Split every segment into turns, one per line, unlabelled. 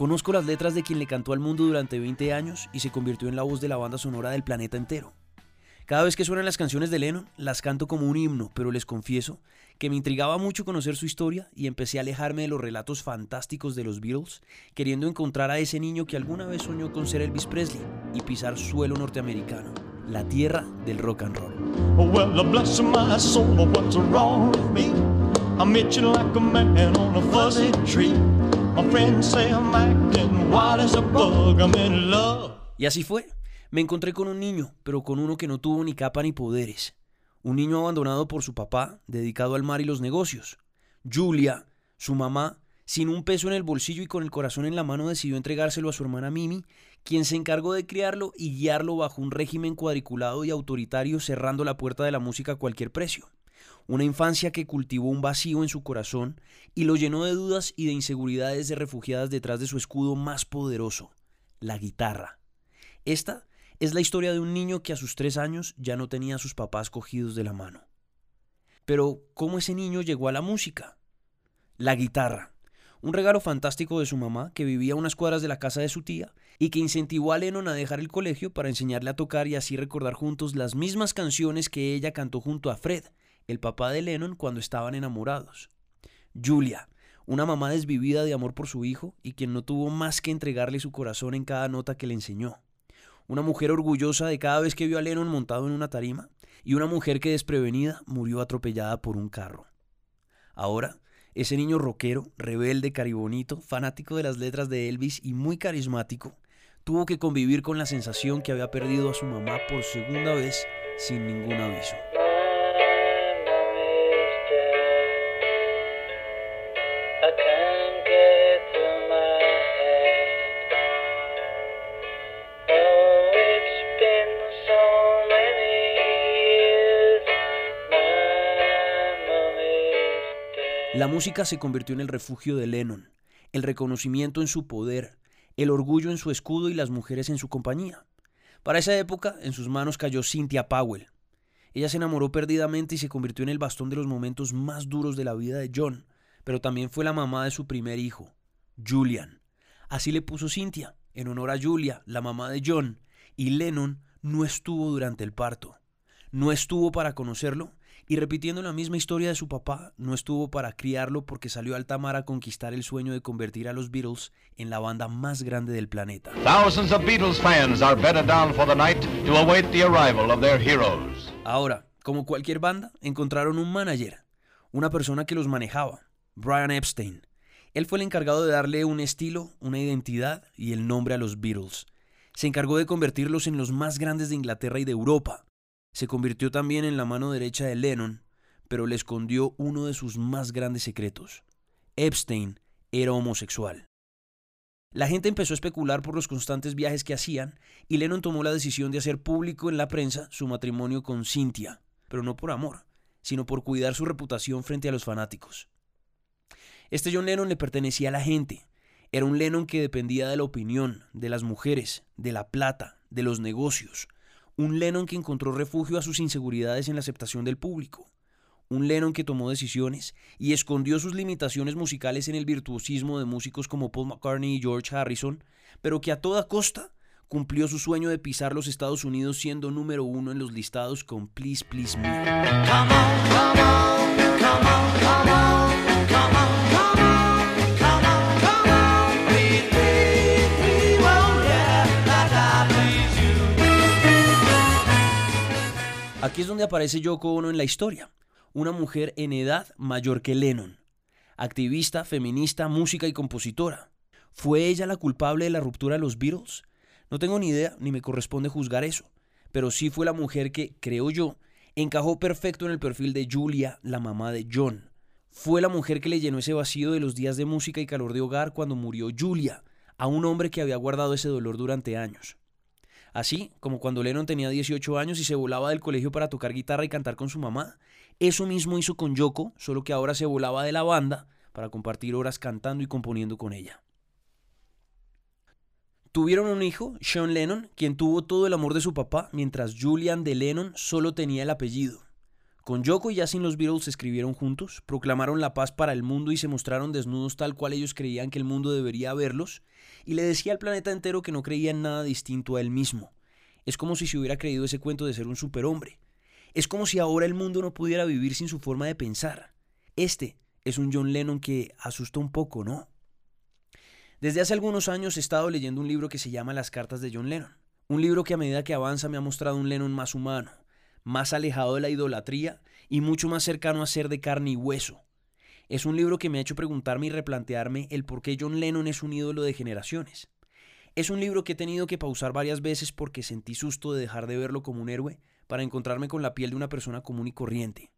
Conozco las letras de quien le cantó al mundo durante 20 años y se convirtió en la voz de la banda sonora del planeta entero. Cada vez que suenan las canciones de Lennon, las canto como un himno, pero les confieso que me intrigaba mucho conocer su historia y empecé a alejarme de los relatos fantásticos de los Beatles, queriendo encontrar a ese niño que alguna vez soñó con ser Elvis Presley y pisar suelo norteamericano, la tierra del rock and roll. Y así fue. Me encontré con un niño, pero con uno que no tuvo ni capa ni poderes. Un niño abandonado por su papá, dedicado al mar y los negocios. Julia, su mamá, sin un peso en el bolsillo y con el corazón en la mano, decidió entregárselo a su hermana Mimi, quien se encargó de criarlo y guiarlo bajo un régimen cuadriculado y autoritario, cerrando la puerta de la música a cualquier precio. Una infancia que cultivó un vacío en su corazón y lo llenó de dudas y de inseguridades de refugiadas detrás de su escudo más poderoso, la guitarra. Esta es la historia de un niño que a sus tres años ya no tenía a sus papás cogidos de la mano. Pero, ¿cómo ese niño llegó a la música? La guitarra. Un regalo fantástico de su mamá, que vivía a unas cuadras de la casa de su tía, y que incentivó a Lennon a dejar el colegio para enseñarle a tocar y así recordar juntos las mismas canciones que ella cantó junto a Fred, el papá de Lennon, cuando estaban enamorados. Julia, una mamá desvivida de amor por su hijo y quien no tuvo más que entregarle su corazón en cada nota que le enseñó una mujer orgullosa de cada vez que vio a Lennon montado en una tarima, y una mujer que desprevenida murió atropellada por un carro. Ahora, ese niño rockero, rebelde, caribonito, fanático de las letras de Elvis y muy carismático, tuvo que convivir con la sensación que había perdido a su mamá por segunda vez sin ningún aviso. La música se convirtió en el refugio de Lennon, el reconocimiento en su poder, el orgullo en su escudo y las mujeres en su compañía. Para esa época, en sus manos cayó Cynthia Powell. Ella se enamoró perdidamente y se convirtió en el bastón de los momentos más duros de la vida de John, pero también fue la mamá de su primer hijo, Julian. Así le puso Cynthia, en honor a Julia, la mamá de John, y Lennon no estuvo durante el parto. No estuvo para conocerlo y repitiendo la misma historia de su papá, no estuvo para criarlo porque salió a Altamar a conquistar el sueño de convertir a los Beatles en la banda más grande del planeta. Ahora, como cualquier banda, encontraron un manager, una persona que los manejaba, Brian Epstein. Él fue el encargado de darle un estilo, una identidad y el nombre a los Beatles. Se encargó de convertirlos en los más grandes de Inglaterra y de Europa. Se convirtió también en la mano derecha de Lennon, pero le escondió uno de sus más grandes secretos. Epstein era homosexual. La gente empezó a especular por los constantes viajes que hacían y Lennon tomó la decisión de hacer público en la prensa su matrimonio con Cynthia, pero no por amor, sino por cuidar su reputación frente a los fanáticos. Este John Lennon le pertenecía a la gente. Era un Lennon que dependía de la opinión, de las mujeres, de la plata, de los negocios, un Lennon que encontró refugio a sus inseguridades en la aceptación del público. Un Lennon que tomó decisiones y escondió sus limitaciones musicales en el virtuosismo de músicos como Paul McCartney y George Harrison, pero que a toda costa cumplió su sueño de pisar los Estados Unidos siendo número uno en los listados con Please Please Me. Aquí es donde aparece Yoko Ono en la historia, una mujer en edad mayor que Lennon, activista, feminista, música y compositora. ¿Fue ella la culpable de la ruptura de los Beatles? No tengo ni idea, ni me corresponde juzgar eso, pero sí fue la mujer que, creo yo, encajó perfecto en el perfil de Julia, la mamá de John. Fue la mujer que le llenó ese vacío de los días de música y calor de hogar cuando murió Julia, a un hombre que había guardado ese dolor durante años. Así como cuando Lennon tenía 18 años y se volaba del colegio para tocar guitarra y cantar con su mamá, eso mismo hizo con Yoko, solo que ahora se volaba de la banda para compartir horas cantando y componiendo con ella. Tuvieron un hijo, Sean Lennon, quien tuvo todo el amor de su papá, mientras Julian de Lennon solo tenía el apellido. Con Yoko y ya sin los Beatles escribieron juntos, proclamaron la paz para el mundo y se mostraron desnudos tal cual ellos creían que el mundo debería verlos, y le decía al planeta entero que no creía en nada distinto a él mismo. Es como si se hubiera creído ese cuento de ser un superhombre. Es como si ahora el mundo no pudiera vivir sin su forma de pensar. Este es un John Lennon que asusta un poco, ¿no? Desde hace algunos años he estado leyendo un libro que se llama Las cartas de John Lennon. Un libro que a medida que avanza me ha mostrado un Lennon más humano, más alejado de la idolatría y mucho más cercano a ser de carne y hueso. Es un libro que me ha hecho preguntarme y replantearme el por qué John Lennon es un ídolo de generaciones. Es un libro que he tenido que pausar varias veces porque sentí susto de dejar de verlo como un héroe para encontrarme con la piel de una persona común y corriente.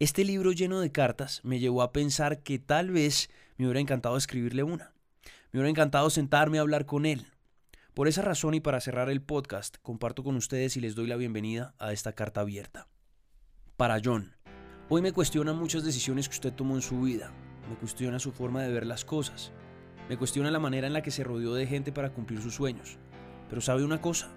Este libro lleno de cartas me llevó a pensar que tal vez me hubiera encantado escribirle una. Me hubiera encantado sentarme a hablar con él. Por esa razón y para cerrar el podcast, comparto con ustedes y les doy la bienvenida a esta carta abierta. Para John, hoy me cuestiona muchas decisiones que usted tomó en su vida. Me cuestiona su forma de ver las cosas. Me cuestiona la manera en la que se rodeó de gente para cumplir sus sueños. Pero ¿sabe una cosa?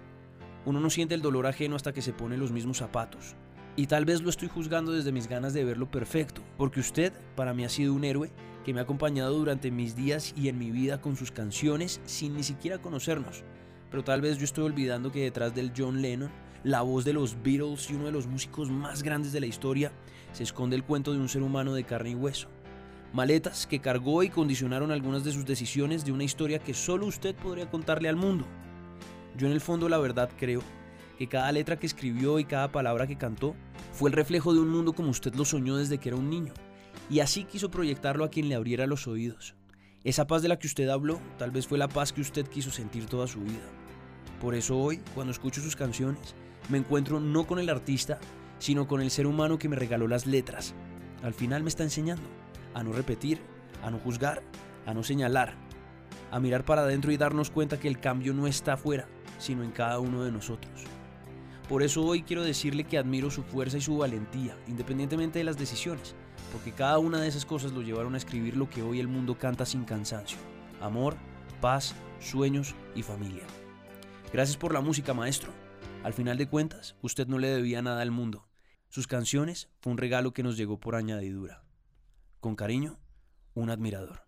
Uno no siente el dolor ajeno hasta que se pone los mismos zapatos. Y tal vez lo estoy juzgando desde mis ganas de verlo perfecto, porque usted para mí ha sido un héroe que me ha acompañado durante mis días y en mi vida con sus canciones sin ni siquiera conocernos. Pero tal vez yo estoy olvidando que detrás del John Lennon, la voz de los Beatles y uno de los músicos más grandes de la historia, se esconde el cuento de un ser humano de carne y hueso. Maletas que cargó y condicionaron algunas de sus decisiones de una historia que solo usted podría contarle al mundo. Yo en el fondo la verdad creo que cada letra que escribió y cada palabra que cantó fue el reflejo de un mundo como usted lo soñó desde que era un niño, y así quiso proyectarlo a quien le abriera los oídos. Esa paz de la que usted habló tal vez fue la paz que usted quiso sentir toda su vida. Por eso hoy, cuando escucho sus canciones, me encuentro no con el artista, sino con el ser humano que me regaló las letras. Al final me está enseñando a no repetir, a no juzgar, a no señalar, a mirar para adentro y darnos cuenta que el cambio no está afuera, sino en cada uno de nosotros. Por eso hoy quiero decirle que admiro su fuerza y su valentía, independientemente de las decisiones, porque cada una de esas cosas lo llevaron a escribir lo que hoy el mundo canta sin cansancio. Amor, paz, sueños y familia. Gracias por la música, maestro. Al final de cuentas, usted no le debía nada al mundo. Sus canciones fue un regalo que nos llegó por añadidura. Con cariño, un admirador.